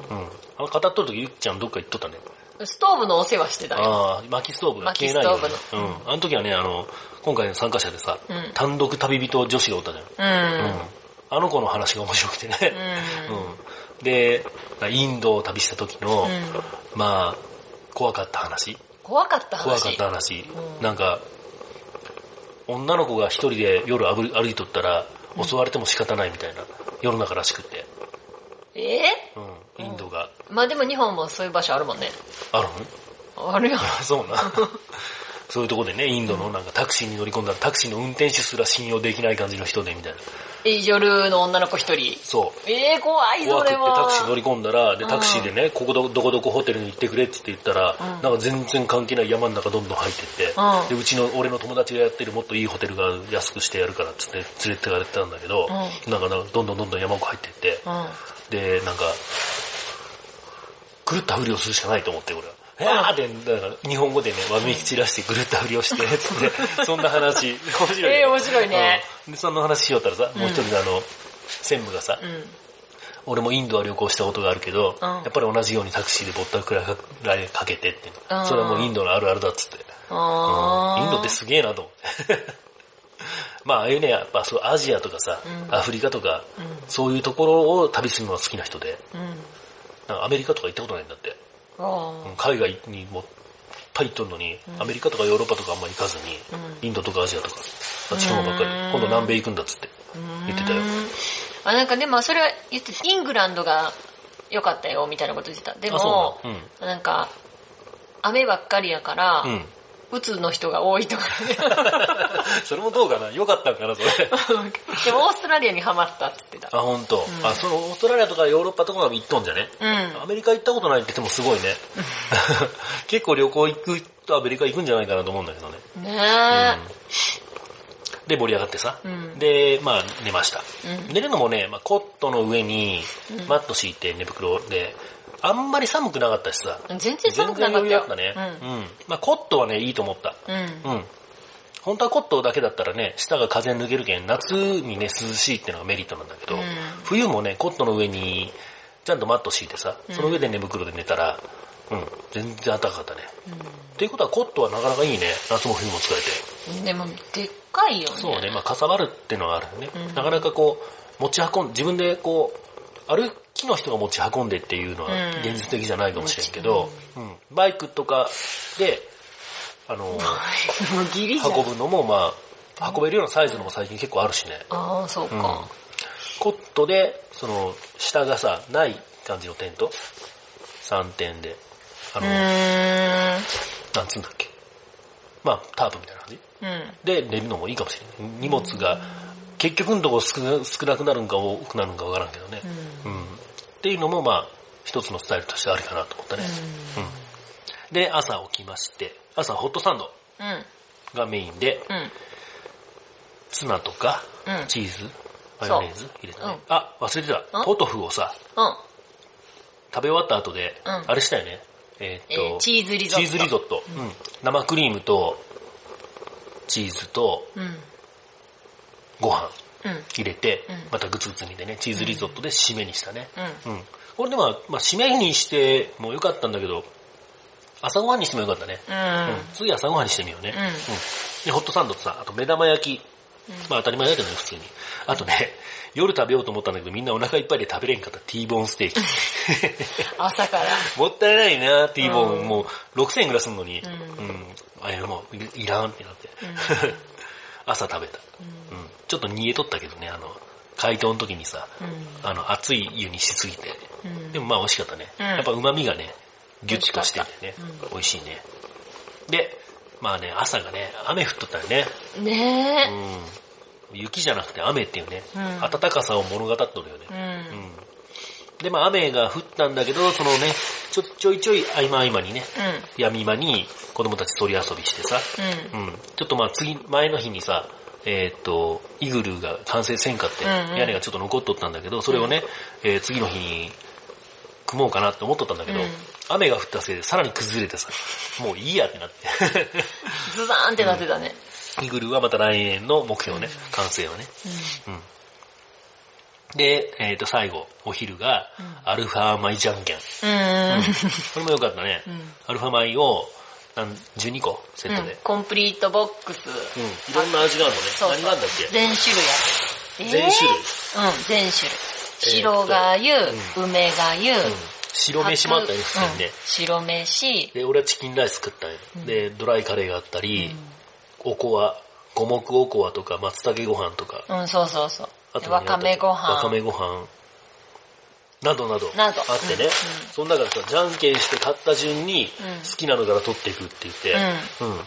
うん。あの、語っとる時ゆっちゃんどっか行っとったね。ストーブのお世話してたよ。ああ、薪ストーブが消えないよ、ね。薪ストーうん。あの時はね、あの、今回の参加者でさ、うん単独旅人女子がおったじゃん。うん。うん。あの子の話が面白くてね。うん うん。で、まあインドを旅した時の、うんまあ、怖かった話。怖かった話。怖かった話。うんなんか、女の子が一人で夜歩いとったら、襲われても仕方ないみたいな世の中らしくて。え？うん。インドが。まあでも日本もそういう場所あるもんね。ある？のあるよ。あそうな。そういうとこでね、インドのなんかタクシーに乗り込んだらタクシーの運転手すら信用できない感じの人でみたいな。え夜の女の子一人。そう。えー、怖い、怖くってそれは。タクシー乗り込んだら、で、うんタクシーでね、ここどどこどこホテルに行ってくれって言ったら、んなんか全然関係ない山の中どんどん入ってって、うんで、うちの、俺の友達がやってるもっといいホテルが安くしてやるからっつって連れてかれてたんだけど、うなんかなんかどんどんどんどん山奥入ってって、うん。で、なんか、狂ったふりをするしかないと思って、俺は。えーって、だから日本語でね、わめき散らして狂ったふりをして、つって、そんな話、面白いよ。えー面白いね。うん。で、そんな話しよったらさ、もう一人のあの、専務がさ、うん。俺もインドは旅行したことがあるけど、うん。やっぱり同じようにタクシーでぼったくらいかけてって、うんそれはもうインドのあるあるだっつって、インドってすげえなと思って。まあああいうね、やっぱそうアジアとかさ、うん。アフリカとか、うん。そういうところを旅するのが好きな人で、うん。なんかアメリカとか行ったことないんだって。海外にもいっぱい行っとるのに、アメリカとかヨーロッパとかあんま行かずに、うん。インドとかアジアとか、あっちの方ばっかり、うん。今度南米行くんだっつって言ってたよ。うん。あ、なんかでもそれは言ってイングランドが良かったよみたいなこと言ってた。でもう、なの？なんか、雨ばっかりやから、うん。うん。うつの人が多いとかね。それもどうかな？良かったんかな、それ。でもオーストラリアにハマったって言ってた。あ、本当。んあ、そのオーストラリアとかヨーロッパとかも行っとんじゃね？うんア。メリカ行ったことないって言ってもすごいね。結構旅行行くとアメリカ行くんじゃないかなと思うんだけどね。ねで、盛り上がってさ。うんで、まあ、寝ました。うん寝るのもね、まあ、コットの上にマット敷いて寝袋で、あんまり寒くなかったしさ。え。全然寒くなかったよ。余裕あったね。うん。まあ、コットはね、いいと思った。うん。うん。本当はコットだけだったらね、下が風抜けるけん、夏にね、涼しいっていうのがメリットなんだけど、うん冬もね、コットの上に、ちゃんとマット敷いてさ、その上で寝袋で寝たら、うん、全然暖かかったね。っていうことはコットはなかなかいいね。夏も冬も使えて。でも、でっかいよね。そうね、まあかさばるっていうのがあるよね。うんなかなかこう、持ち運ん、自分でこう、歩きの人が持ち運んでっていうのはうん現実的じゃないかもしれんけど、うんバイクとかで、あの。運ぶのもまあ、運べるようなサイズのも最近結構あるしね。ああ、そううんか。コットで、その、下がさ、ない感じのテント ?3 点で。あうの。なんつうんだっけ。まあ、タープみたいな感じうん。で寝るのもいいかもしれない。荷物が、結局のところ少な少なくなるんか多くなるんかわからんけどね。うん。っていうのもまあ、一つのスタイルとしてありかなと思ったね。うん。で、朝起きまして、朝ホットサンドうん。がメインで、うん。ツナとか、うんチーズ、マヨネーズ入れたね。うんあ、忘れてた。うんポトフをさ、うん。食べ終わった後で、うんあれしたよね。えーっと、えーチーズリゾットチーズリゾット。うん。生クリームと、チーズと、うん。ご飯うん。入れて、うんまたグツグツ煮てね、チーズリゾットで締めにしたね。うん。うん。これでまあ、まあ、締めにしてもよかったんだけど、朝ごはんにしてもよかったね。ううんん。次朝ごはんにしてみようね。うんで、ホットサンドとさ、あと目玉焼き。まあ当たり前だけどね、普通に。あとね、夜食べようと思ったんだけど、みんなお腹いっぱいで食べれんかった T ボーンステーキ。朝から。もったいないな、T ボーン。うんもう6000円ぐらいすんのに。ううんん。あれもういいらんってなって。朝食べた。うん。ちょっと煮えとったけどね、あの、解凍の時にさ、うん。あの、熱い湯にしすぎて。うんでもまあ美味しかったね。うんやっぱ旨味がね、ギュッとしててね、うん美味しいね。で、まあね、朝がね、雨降っとったよね。ねうん。雪じゃなくて雨っていうね、うん暖かさを物語っとるよね。え。う。うんん。で、まあ雨が降ったんだけど、そのね、ちょ、ちょいちょい合間合間にね、闇間に子供たち鳥遊びしてさ、うん。うん。ちょっとまあ次、前の日にさ、えーっと、イグルーが完成せんかって、うんうん屋根がちょっと残っとったんだけど、それをね、えー次の日に組もうかなって思っとったんだけど、うん雨が降ったせいでさらに崩れてさ、もういいやってなって。ズザーンってなってたね。イグルーはまた来年の目標ね、完成はね。うん。で、えーっと、最後、お昼が、アルファ米じゃんけん。うん。これもよかったね。んアルファ米を、なん12個セットで。うんコンプリートボックス。うん。いろんな味があるのね。そう何があるんだっけ？全種類ある。全種類？えーうん、全種類。白がゆ、梅がゆ、うん。白飯もあったよね、普通にねうん。白飯、で、俺はチキンライス食ったんよ。で、ドライカレーがあったり、おこわ、五目おこわとか、松茸ご飯とか、うん、そうそうそう。あとわかめご飯。わかめご飯、などなど、など。あってね、その中でさ、じゃんけんして買った順にうん、好きなのから取っていくって言って、うん。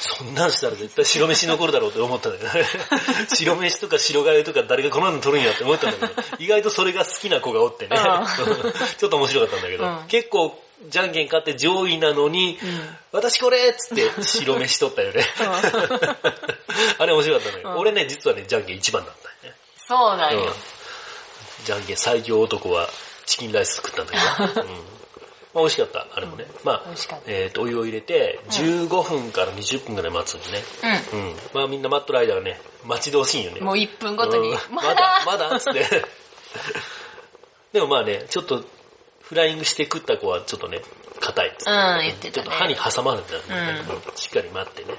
そんなんしたら絶対白飯残るだろうって思ったんだよね。白飯とか白粥とか誰がこんなの取るんやって思ったんだけど、意外とそれが好きな子がおってね、う ちょっと面白かったんだけど、うん。結構じゃんけん勝って上位なのに、私これっつって白飯取ったよね。あれ面白かったんだけど、うん。俺ね、実はね、じゃんけん一番だった。そうなんよ。うんじゃんけん最強男はチキンライス作ったんだけど、うんまあ、美味しかった、あれもね。まあ美味しかった、えっ、と、お湯を入れて、15分から20分くらい待つんでね。ううん。まあみんな待っとる間はね、待ち遠しいよね。ん。もう1分ごとにうん。まだ、まだっつって。でもまあね、ちょっと、フライングして食った子はちょっとね、硬いっつって。うん、言ってちょたっと歯にね。挟まるんだよね、うんしっかり待ってね、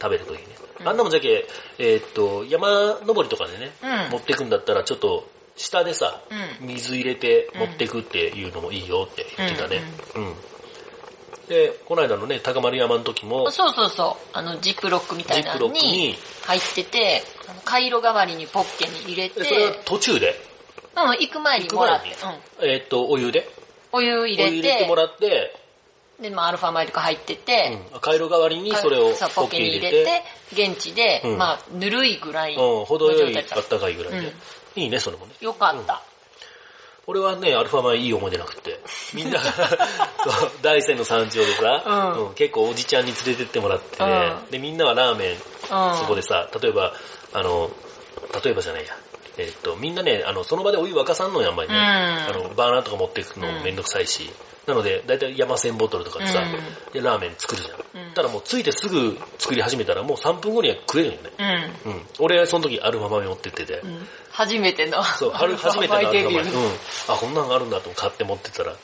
食べるときね。あんなもんじゃけ、えーっと、山登りとかでね、うん。持ってくんだったらちょっと、下でさ、う水入れて持ってくっていうのもいいよって言ってたね。うん。で、この間のね、高丸山の時も、そうそうそう。あの、ジップロックみたいなのにに。入ってて、回路代わりにポッケに入れて、でそれは途中で、うん、行く前にもらって、行くうん。えーっと、お湯で、お湯入れお湯入れてても、らって、で、まあ、アルファ米とか入ってて、うん、回路代わりにそれをポッケに入れて、現地で、うんまあ、ぬるいぐらいうん、の程よいあったかいぐらいで。うんいいね、それもね。よかった。俺はね、アルファ米いい思い出なくって。みんな、そう、大山の山頂でさ、うんうん結構おじちゃんに連れてってもらって、うんで、みんなはラーメン、うん。そこでさ、例えば、あの、例えばじゃないや。えっと、みんなね、あの、その場でお湯沸かさんのやんまりね。うんあの、バーナーとか持っていくのめんどくさいし。なので、だいたい山1000ボトルとかでさ、うんで、ラーメン作るじゃん。うんただもうついてすぐ作り始めたらもう3分後には食えるよね。うん。うん。俺、その時アルファ豆持ってってて、うん初めての。そう、春初めてのアルファ米。デビュー。うん。あ、こんなんがあるんだと買って持ってたら、うん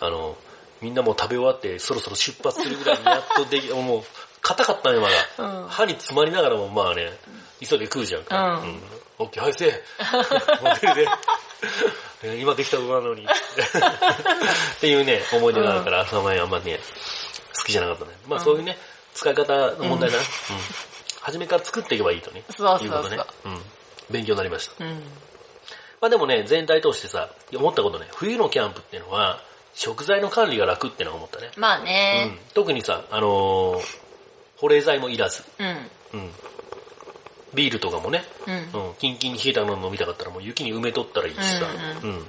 あの、みんなもう食べ終わってそろそろ出発するぐらいにやっとでき、もう、硬かったね、まだ。うん歯に詰まりながらもまあね、急いで食うじゃんか。うんオッケー、はい、せえ。モデルで。え今できた子なのに。っていうね、思い出があるから、アルファ米あんまね、好きじゃなかったね。まあそういうね、使い方の問題だな。うん。初めから作っていけばいいとね。そうそうそう。勉強になりました。うん。まあでもね、全体通してさ、思ったことね、冬のキャンプっていうのは、食材の管理が楽っていうのは思ったね。まあうねん。。特にさ、あのー保冷剤もいらず。うん。うん。ビールとかもね、うん。うん、キンキンに冷えたの飲みたかったらもう雪に埋めとったらいいしさ、ううん。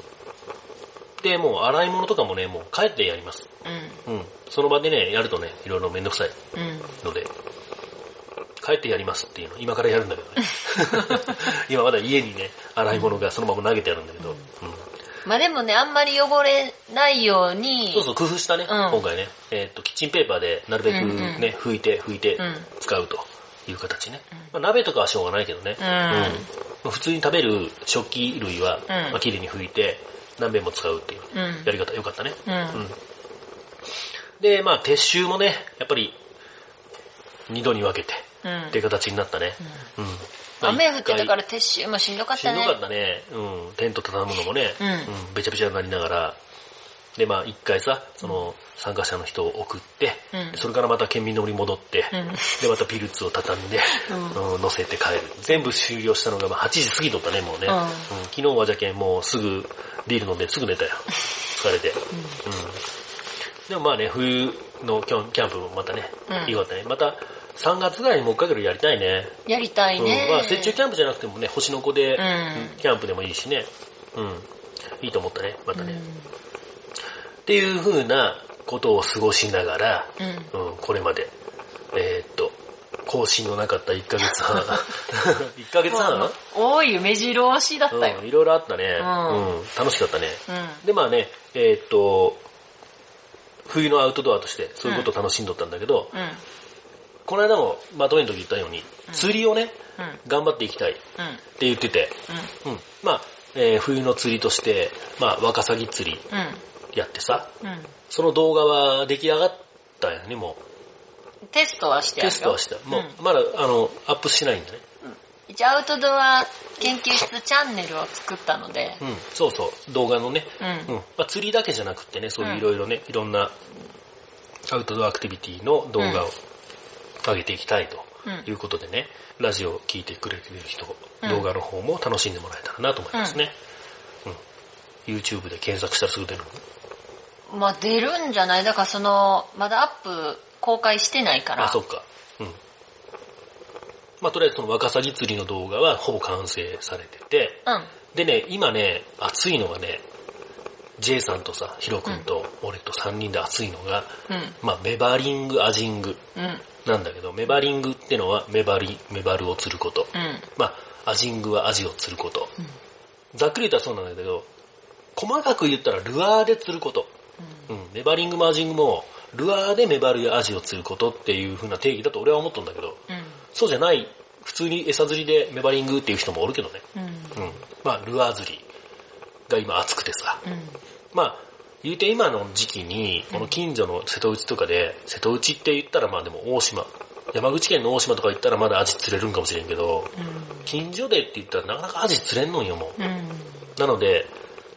で、もう洗い物とかもね、もう帰ってやります。うん。うん。その場でね、やるとね、いろいろめんどくさいうん。ので、帰ってやりますっていうの、今からやるんだけどね。今まだ家にね、洗い物がそのまま投げてあるんだけど、うん。まあでもね、あんまり汚れないように、そうそう、工夫したね、ん今回ね。えっ、と、キッチンペーパーでなるべくね、うんうん拭いて、拭いてうん使うという形ね。まあ、鍋とかはしょうがないけどね。うんまあ普通に食べる食器類は、んまあ、綺麗に拭いて、何遍も使うっていううんやり方、よかったね。うん。うんで、まあ、撤収もね、やっぱり、二度に分けて、うんっていう形になったね。うん。まあ雨降ってたから撤収もしんどかったね。しんどかったね。うん。テント畳むのもね、うんべちゃべちゃになりながら、で、まあ、一回さ、その、参加者の人を送って、うんでそれからまた県民のり戻って、うんで、またピルツを畳んで、うん乗せて帰る。全部終了したのが、まあ、8時過ぎとったね、もうね。うんうん昨日はじゃけん、もうすぐビール飲んですぐ寝たよ。疲れて。うん。でもまあね、冬のキャンプもまたね、うんいいかったね。また、3月ぐらいにもう一回ぐらいやりたいね。やりたいね。うん、まあ、雪中キャンプじゃなくてもね、星の子で、うんキャンプでもいいしね。うん。いいと思ったね、またね。っていう風なことを過ごしながら、うん。うん、これまで、えーっと、更新のなかった1ヶ月半。1ヶ月半？多いよ、目白押しだったようん、。いろいろあったね。ううんん、楽しかったね。うん。で、まあね、えーっと、冬のアウトドアとしてそういうことを楽しんどったんだけど、うん。この間もまとめの時言ったように、釣りをね、うん。頑張っていきたいってうん。言ってて、うん。まあ、えー冬の釣りとして、まあ、ワカサギ釣りうん。やってさ、うん。その動画は出来上がったよね、もう。テストはして。テストはした。もう、んまだ、あの、アップしてないんだね。一応アウトドア研究室チャンネルを作ったので、うん、そうそう、動画のね。うんうん。まあ、釣りだけじゃなくってね、そういういろいろね、いろんなアウトドアアクティビティの動画を上げていきたいとうんいうことでね、ラジオを聞いてくれてる人、うん動画の方も楽しんでもらえたらなと思いますね。うん。YouTube で検索したらすぐ出るの。まあ出るんじゃない？だからその、まだアップ公開してないから。あ、そっか。うん。まあ、とりあえずそのワカサギ釣りの動画はほぼ完成されてて、うん。でね、今ね、熱いのがね、J さんとさ、ヒロ君と俺と3人で熱いのが、うん。まあ、メバリング、アジングうん。なんだけど、メバリングってのはメバリ、メバルを釣ること。うん。まあ、アジングはアジを釣ること。ざっくり言ったらそうなんだけど、細かく言ったらルアーで釣ること。うん、メバリングもアジングも、ルアーでメバルやアジを釣ることっていう風な定義だと俺は思ったんだけど、うん。そうじゃない、普通に餌釣りでメバリングっていう人もおるけどね。うん。うん。まあ、ルアー釣りが今熱くてさ。うん。まあ、言うて今の時期に、この近所の瀬戸内とかで、瀬戸内って言ったらまあでも大島、山口県の大島とか行ったらまだアジ釣れるんかもしれんけど、近所でって言ったらなかなかアジ釣れんのんよもう。うん。なので、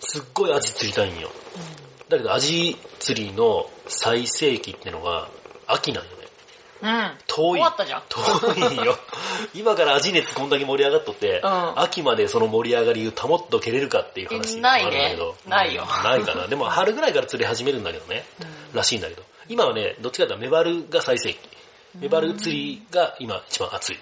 すっごいアジ釣りたいんよ。だけどアジ釣りの最盛期ってのが秋なんよね。うん。遠い。終わったじゃん。遠いよ。今からアジ熱こんだけ盛り上がっとって、うん秋までその盛り上がりを保っとけれるかっていう話もあるんだけど。ないねないようんないかな。でも春ぐらいから釣り始めるんだけどね。らしいんだけど。今はね、どっちかというとメバルが最盛期。メバル釣りが今一番熱い。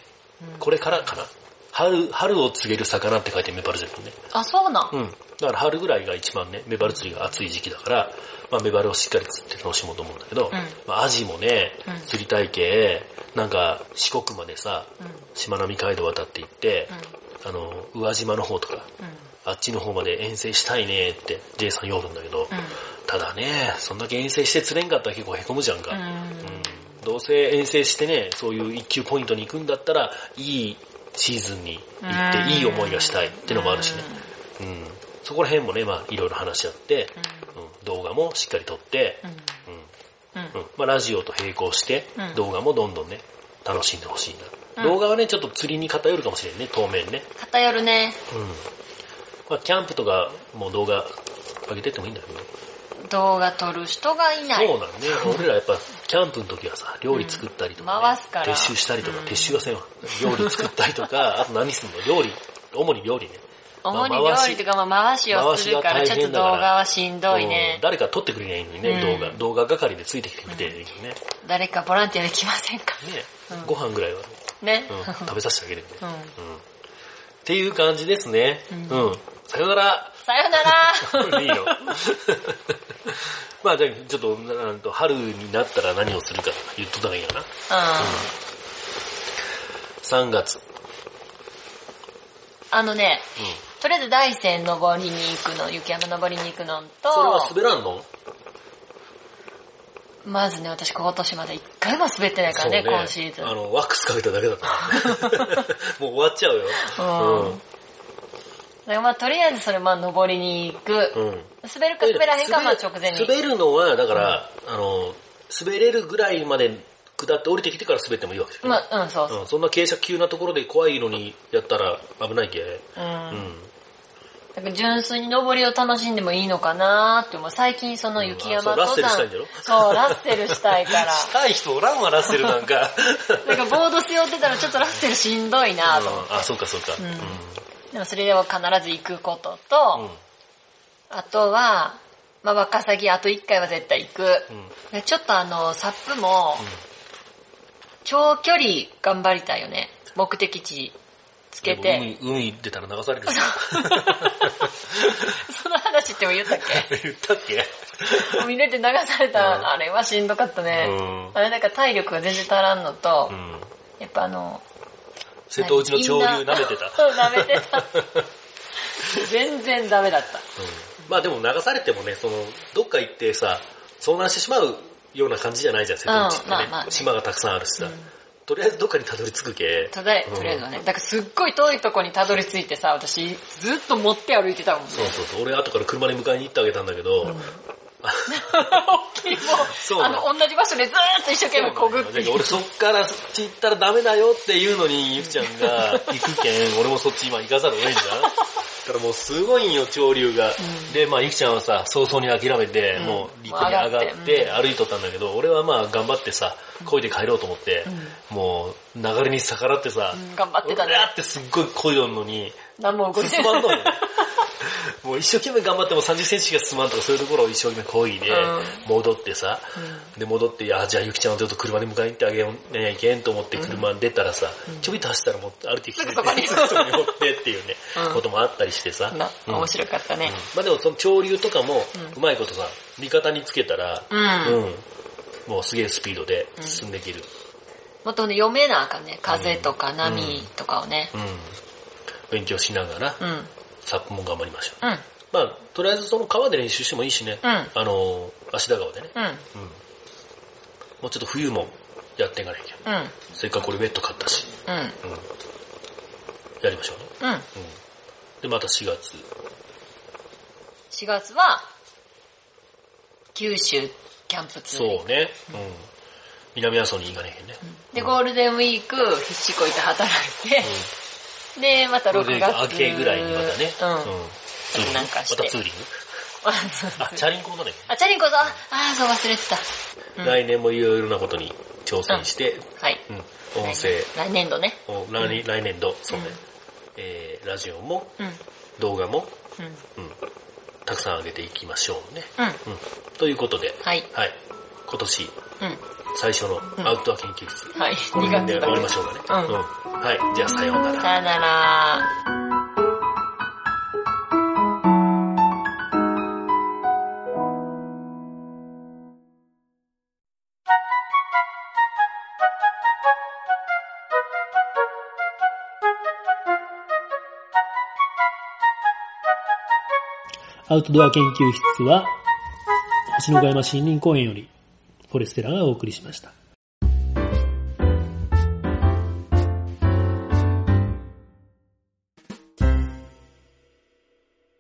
これからかな。春、春を告げる魚って書いてメバルじゃんね。あ、そうなん。うん。だから春ぐらいが一番ね、メバル釣りが熱い時期だから、まあメバルをしっかり釣って楽しもうと思うんだけど、ん。まあアジもね、うん。釣りたい系、なんか四国までさ、うん。しまなみ海道渡って行って、あの、宇和島の方とか、うん。あっちの方まで遠征したいねって J さん言るんだけど、ただね、そんだけ遠征して釣れんかったら結構へこむじゃんか。どうせ遠征してね、そういう一級ポイントに行くんだったら、いいシーズンに行って、いい思いがしたいってのもあるしね。うん。そこら辺もね、まあ、いろいろ話し合って、うん、動画もしっかり撮って、うん。うん。まあ、ラジオと並行してうん、動画もどんどんね、楽しんでほしいな。動画はね、ちょっと釣りに偏るかもしれんね、当面ね。偏るね。うん。まあ、キャンプとかも動画上げてってもいいんだけど。動画撮る人がいない。そうなんね。俺らやっぱ、キャンプの時はさ、料理作ったりとか、ね回すから撤収したりとか、うん撤収はせんわ。料理作ったりとか、あと何すんの？料理、主に料理ね。主にまあ料理とかまあ回しをするから、ちょっと動画はしんどいうんね。誰か撮ってくれりゃいいのにね、うん動画。動画係でついてきてくれていいのにね。ね誰かボランティアで来ませんかご飯ぐらいは、ね。うん食べさせてあげるんで。うん。うんっていう感じですね。ううんん。さよなら。さよなら いいの まあ、じゃあちょっと、なんと、春になったら何をするか言っとった方がいいかな。う3月。ん。あのね、うん。とりあえず大山登りに行くの、雪山登りに行くのと、それは滑らんの？まずね、私今年まで一回も滑ってないからね、そう今シーズン。あの、ワックスかけただけだった。もう終わっちゃうよ。うんだからまあとりあえずそれまあ登りに行く。うん。うん。滑るか滑らへんかはまあ直前に。滑るのは、だから、あの、滑れるぐらいまで下って降りてきてから滑ってもいいわけでしょ。まあ、うん、そうそう。うん、そんな傾斜急なところで怖いのにやったら危ないけ。うん。うん。純粋に登りを楽しんでもいいのかなって思う。最近その雪山登山。ラッセルしたいんそう、ラッセルしたいから。したい人おらんわ、ラッセルなんか。なんかボード背負ってたらちょっとラッセルしんどいなと。うんあ、そうかそうか。んでもそれでは必ず行くことと。あとは、まあ、ワカサギあと1回は絶対行く。うん。でちょっとあの、サップも、長距離頑張りたいよね。目的地つけて。海、海出たら流される。その話っても言ったっけ？言ったっけ？海出て流された、うんあれはしんどかったね。うんあれなんか体力が全然足らんのと、うん。やっぱあの、瀬戸内の潮流舐めてた。そう、舐めてた。全然ダメだった。うんまあでも流されてもね、その、どっか行ってさ、遭難してしまうような感じじゃないじゃん、瀬戸内ってね。うんまあまあね島がたくさんあるしさ。とりあえずどっかにたどり着くけ。とりあえうんとりあえずはね。だからすっごい遠いとこにたどり着いてさ、私ずっと持って歩いてたもんね。そうそうそう。俺後から車に迎えに行ってあげたんだけど、大きいもう、そうあの、同じ場所でずーっと一生懸命こぐっていう。俺そっからそっち行ったらダメだよっていうのに、ゆきちゃんが 行くけん、俺もそっち今行かざるを得んじゃん。だからもうすごいんよ、潮流が。で、まあゆきちゃんはさ、早々に諦めて、うんもう陸に上がって歩いとったんだけど、俺はまあ頑張ってさ、漕いで帰ろうと思って、もう流れに逆らってさ、うん頑張ってたねってすっごい漕いどんのに、何も動いて進まんのよ。もう一生懸命頑張っても30センチが進まんとかそういうところを一生懸命漕いでうん、戻ってさ、で戻って、いや、じゃあゆきちゃんをちょっと車に迎えに行ってあげようねいけんと思って車に出たらさ、ちょびっと走ったらもう歩いてきて、そこにすぐそこに。乗ってっていうね、うん。こともあったりしてさ。面白かったね。まあでもその潮流とかも、うまいことさ、味方につけたら、うん。うん。もうすげえスピードで進んでいける。もっとね、読めなあかんね。風とか波とかをね。うん。勉強しながら、うん。うん。サップも頑張りましょう。うん。まあ、とりあえずその川で練習してもいいしね。うんあの、芦田川でね。うん。うん。もうちょっと冬もやっていかなきゃ。うん。せっかくこれウェット買ったし。やりましょうね。で、また4月。4月は、九州キャンプツーリングそうね。うん。南阿蘇に行かなきゃいけないね。で、ゴールデンウィーク、必死こいて働いて、で、また6ゴールデンウィーク月。明けぐらいにまたね。うん。ツーリングなんかしてまたツーリング？あチャリンコもね。あ、チャリンコだ。あ、そう忘れてた。うん来年もいろいろなことに挑戦して、はい。うん、音声来年度ね。を来年来年度、そうねうん、えーラジオもうん。動画も、うん。うん、たくさん上げていきましょうね。うん。うん、ということで、はい。はい、今年うん。最初のアウトドア研究室、はい。2この辺で終わりましょうかね。うんうんはい、じゃあさようなら。さよなら。アウトドア研究室は、星野小山森林公園より、フォレステラがお送りしました。